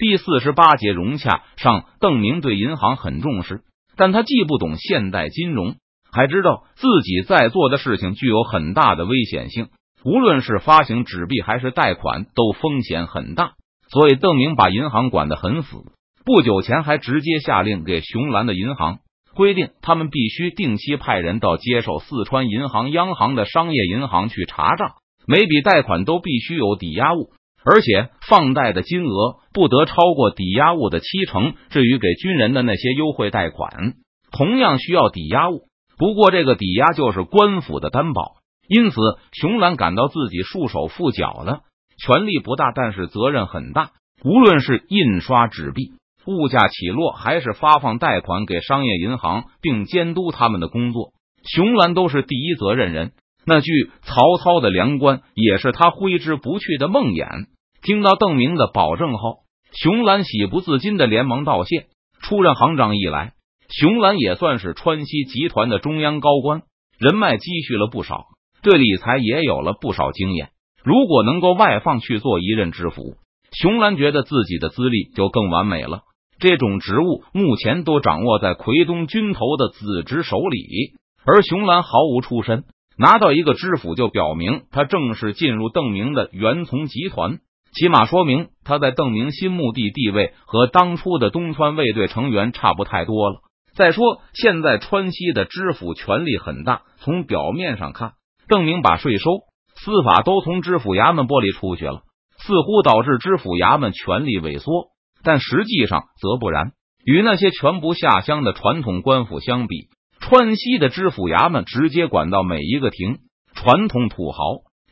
第四十八节融洽上，邓明对银行很重视，但他既不懂现代金融，还知道自己在做的事情具有很大的危险性。无论是发行纸币还是贷款，都风险很大，所以邓明把银行管得很死。不久前还直接下令给熊兰的银行规定，他们必须定期派人到接受四川银行央行的商业银行去查账，每笔贷款都必须有抵押物。而且放贷的金额不得超过抵押物的七成。至于给军人的那些优惠贷款，同样需要抵押物，不过这个抵押就是官府的担保。因此，熊兰感到自己束手缚脚了，权力不大，但是责任很大。无论是印刷纸币、物价起落，还是发放贷款给商业银行并监督他们的工作，熊兰都是第一责任人。那句曹操的良官，也是他挥之不去的梦魇。听到邓明的保证后，熊兰喜不自禁的连忙道谢。出任行长以来，熊兰也算是川西集团的中央高官，人脉积蓄了不少，对理财也有了不少经验。如果能够外放去做一任知府，熊兰觉得自己的资历就更完美了。这种职务目前都掌握在奎东军头的子侄手里，而熊兰毫无出身。拿到一个知府，就表明他正式进入邓明的元从集团，起码说明他在邓明心目地地位和当初的东川卫队成员差不太多了。再说，现在川西的知府权力很大，从表面上看，邓明把税收、司法都从知府衙门剥离出去了，似乎导致知府衙门权力萎缩，但实际上则不然。与那些全部下乡的传统官府相比。川西的知府衙门直接管到每一个庭，传统土豪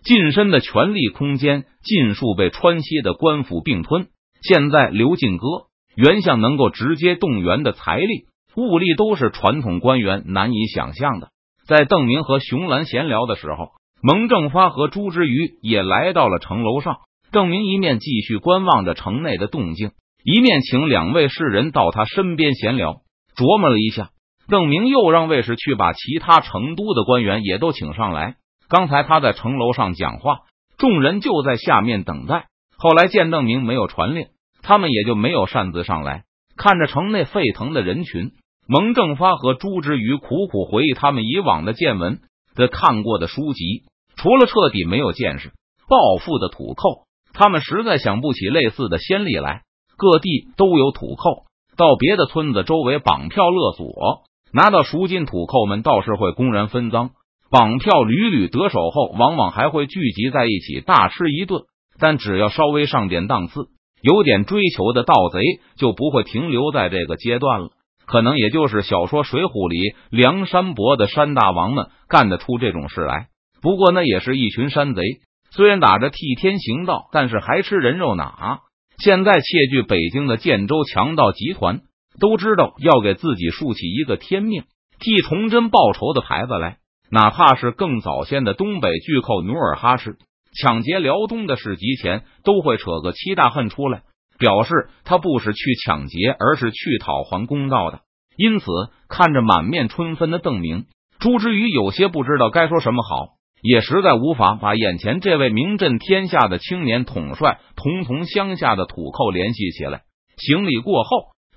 近身的权力空间尽数被川西的官府并吞。现在刘进哥原相能够直接动员的财力物力，都是传统官员难以想象的。在邓明和熊兰闲聊的时候，蒙正发和朱之瑜也来到了城楼上。邓明一面继续观望着城内的动静，一面请两位士人到他身边闲聊。琢磨了一下。邓明又让卫士去把其他成都的官员也都请上来。刚才他在城楼上讲话，众人就在下面等待。后来见邓明没有传令，他们也就没有擅自上来。看着城内沸腾的人群，蒙正发和朱之瑜苦苦回忆他们以往的见闻的看过的书籍，除了彻底没有见识、暴富的土寇，他们实在想不起类似的先例来。各地都有土寇，到别的村子周围绑票勒索。拿到赎金，土寇们倒是会公然分赃，绑票屡屡得手后，往往还会聚集在一起大吃一顿。但只要稍微上点档次、有点追求的盗贼，就不会停留在这个阶段了。可能也就是小说《水浒》里梁山伯的山大王们干得出这种事来。不过那也是一群山贼，虽然打着替天行道，但是还吃人肉哪？现在窃据北京的建州强盗集团。都知道要给自己竖起一个天命替崇祯报仇的牌子来，哪怕是更早先的东北巨寇努尔哈赤抢劫辽东的事集前，都会扯个七大恨出来，表示他不是去抢劫，而是去讨还公道的。因此，看着满面春风的邓明，朱之瑜有些不知道该说什么好，也实在无法把眼前这位名震天下的青年统帅同同乡下的土寇联系起来。行礼过后。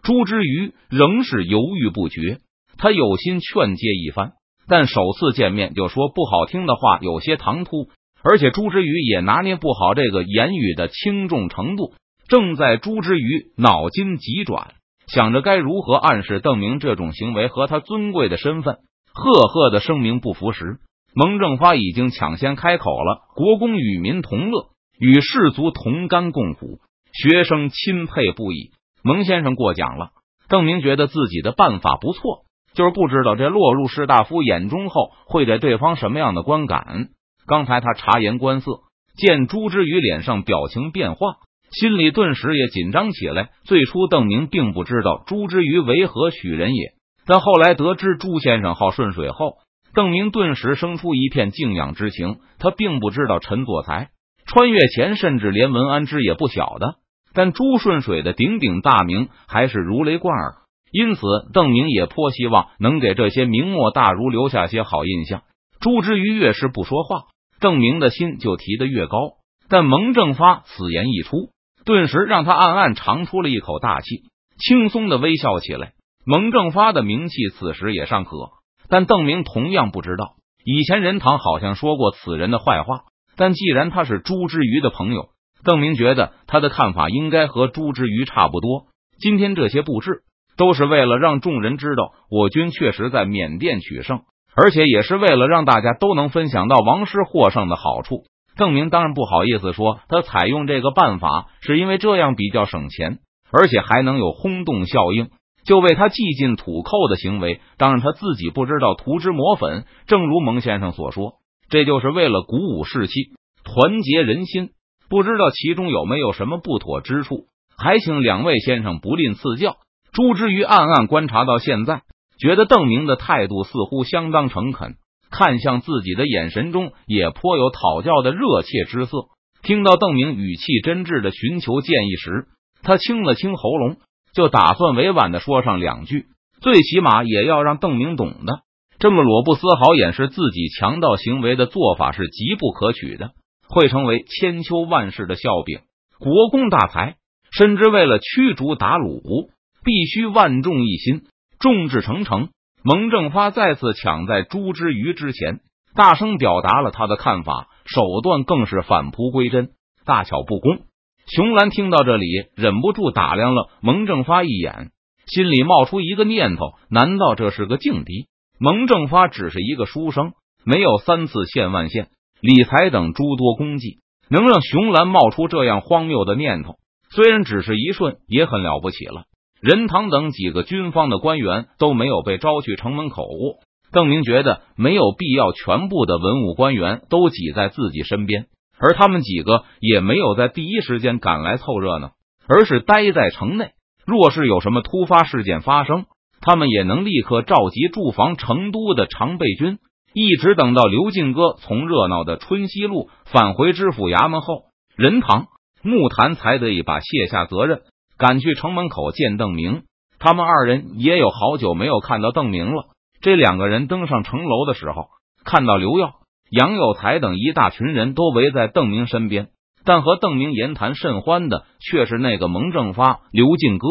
朱之瑜仍是犹豫不决，他有心劝诫一番，但首次见面就说不好听的话，有些唐突，而且朱之瑜也拿捏不好这个言语的轻重程度。正在朱之瑜脑筋急转，想着该如何暗示邓明这种行为和他尊贵的身份，赫赫的声明不符时，蒙正发已经抢先开口了：“国公与民同乐，与士卒同甘共苦，学生钦佩不已。”蒙先生过奖了。邓明觉得自己的办法不错，就是不知道这落入士大夫眼中后会给对方什么样的观感。刚才他察言观色，见朱之瑜脸上表情变化，心里顿时也紧张起来。最初邓明并不知道朱之瑜为何许人也，但后来得知朱先生好顺水后，邓明顿时生出一片敬仰之情。他并不知道陈佐才、穿越前，甚至连文安之也不晓得。但朱顺水的鼎鼎大名还是如雷贯耳，因此邓明也颇希望能给这些明末大儒留下些好印象。朱之瑜越是不说话，邓明的心就提得越高。但蒙正发此言一出，顿时让他暗暗长出了一口大气，轻松的微笑起来。蒙正发的名气此时也尚可，但邓明同样不知道，以前任堂好像说过此人的坏话。但既然他是朱之瑜的朋友，邓明觉得他的看法应该和朱之瑜差不多。今天这些布置都是为了让众人知道我军确实在缅甸取胜，而且也是为了让大家都能分享到王师获胜的好处。邓明当然不好意思说他采用这个办法是因为这样比较省钱，而且还能有轰动效应。就为他记进土寇的行为，当然他自己不知道涂脂抹粉。正如蒙先生所说，这就是为了鼓舞士气、团结人心。不知道其中有没有什么不妥之处，还请两位先生不吝赐教。朱之瑜暗暗观察到现在，觉得邓明的态度似乎相当诚恳，看向自己的眼神中也颇有讨教的热切之色。听到邓明语气真挚的寻求建议时，他清了清喉咙。就打算委婉的说上两句，最起码也要让邓明懂的。这么裸不丝毫掩饰自己强盗行为的做法是极不可取的，会成为千秋万世的笑柄。国公大才，深知为了驱逐鞑虏，必须万众一心，众志成城。蒙正发再次抢在朱之瑜之前，大声表达了他的看法，手段更是返璞归真，大巧不工。熊兰听到这里，忍不住打量了蒙正发一眼，心里冒出一个念头：难道这是个劲敌？蒙正发只是一个书生，没有三次县万县理财等诸多功绩，能让熊兰冒出这样荒谬的念头，虽然只是一瞬，也很了不起了。任堂等几个军方的官员都没有被招去城门口，邓明觉得没有必要全部的文武官员都挤在自己身边。而他们几个也没有在第一时间赶来凑热闹，而是待在城内。若是有什么突发事件发生，他们也能立刻召集驻防成都的常备军，一直等到刘进哥从热闹的春熙路返回知府衙门后，任堂、木坛才得以把卸下责任，赶去城门口见邓明。他们二人也有好久没有看到邓明了。这两个人登上城楼的时候，看到刘耀。杨有才等一大群人都围在邓明身边，但和邓明言谈甚欢的却是那个蒙正发、刘进哥、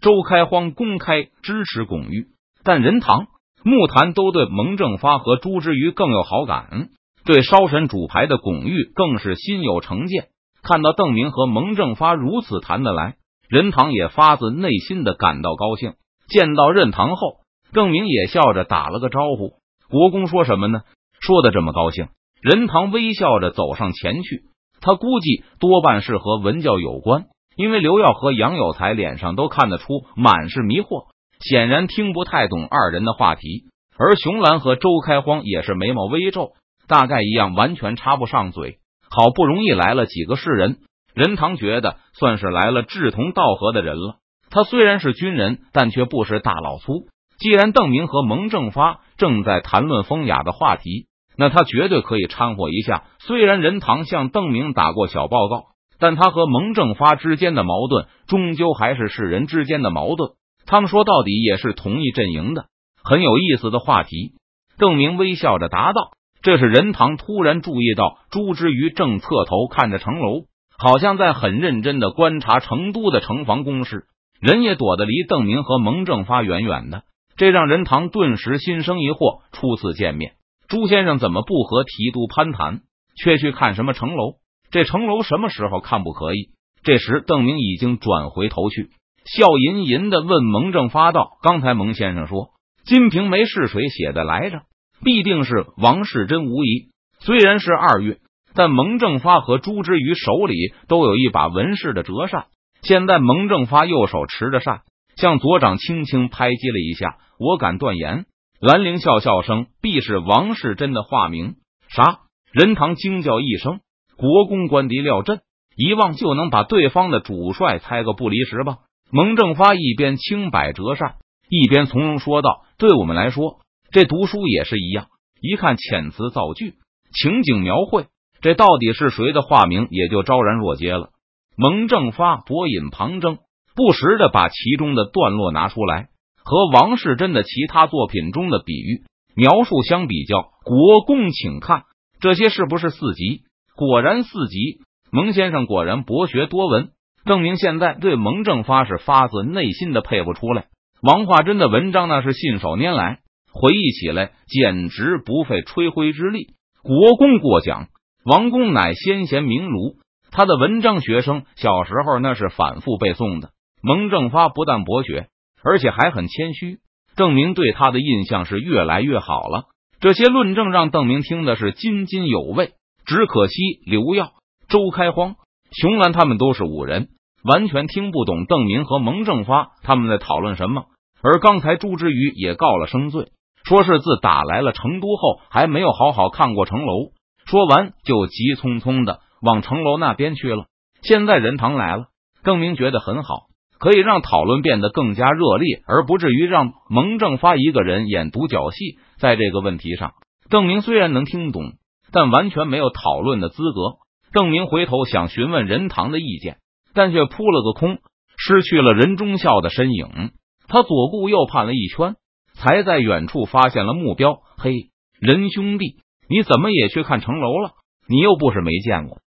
周开荒公开支持巩玉，但任堂、木坛都对蒙正发和朱之瑜更有好感，对烧神主牌的巩玉更是心有成见。看到邓明和蒙正发如此谈得来，任堂也发自内心的感到高兴。见到任堂后，邓明也笑着打了个招呼：“国公说什么呢？”说的这么高兴，任堂微笑着走上前去。他估计多半是和文教有关，因为刘耀和杨有才脸上都看得出满是迷惑，显然听不太懂二人的话题。而熊兰和周开荒也是眉毛微皱，大概一样，完全插不上嘴。好不容易来了几个士人，任堂觉得算是来了志同道合的人了。他虽然是军人，但却不是大老粗。既然邓明和蒙正发正在谈论风雅的话题。那他绝对可以掺和一下。虽然任堂向邓明打过小报告，但他和蒙正发之间的矛盾，终究还是世人之间的矛盾。他们说到底也是同一阵营的，很有意思的话题。邓明微笑着答道：“这是任堂突然注意到朱之瑜正侧头看着城楼，好像在很认真的观察成都的城防工事。人也躲得离邓明和蒙正发远远的，这让任堂顿时心生疑惑。初次见面。”朱先生怎么不和提督攀谈，却去看什么城楼？这城楼什么时候看不可以？这时，邓明已经转回头去，笑吟吟的问蒙正发道：“刚才蒙先生说《金瓶梅》是谁写的来着？必定是王世贞无疑。虽然是二月，但蒙正发和朱之瑜手里都有一把文氏的折扇。现在，蒙正发右手持着扇，向左掌轻轻拍击了一下。我敢断言。”兰陵笑笑声，必是王世贞的化名。啥？任堂惊叫一声：“国公官敌廖震，一望就能把对方的主帅猜个不离十吧？”蒙正发一边轻摆折扇，一边从容说道：“对我们来说，这读书也是一样。一看遣词造句、情景描绘，这到底是谁的化名，也就昭然若揭了。”蒙正发博引旁征，不时的把其中的段落拿出来。和王世贞的其他作品中的比喻描述相比较，国公请看这些是不是四级？果然四级。蒙先生果然博学多闻，邓明现在对蒙正发是发自内心的佩服出来。王化贞的文章那是信手拈来，回忆起来简直不费吹灰之力。国公过奖，王公乃先贤名儒，他的文章学生小时候那是反复背诵的。蒙正发不但博学，而且还很谦虚，邓明对他的印象是越来越好了。这些论证让邓明听的是津津有味。只可惜刘耀、周开荒、熊兰他们都是武人，完全听不懂邓明和蒙正发他们在讨论什么。而刚才朱之瑜也告了声罪，说是自打来了成都后，还没有好好看过城楼。说完就急匆匆的往城楼那边去了。现在任堂来了，邓明觉得很好，可以让讨论变得更加热烈，而不至于让蒙正发一个人演独角戏。在这个问题上，邓明虽然能听懂。但完全没有讨论的资格。郑明回头想询问任堂的意见，但却扑了个空，失去了任忠孝的身影。他左顾右盼了一圈，才在远处发现了目标。嘿，任兄弟，你怎么也去看城楼了？你又不是没见过。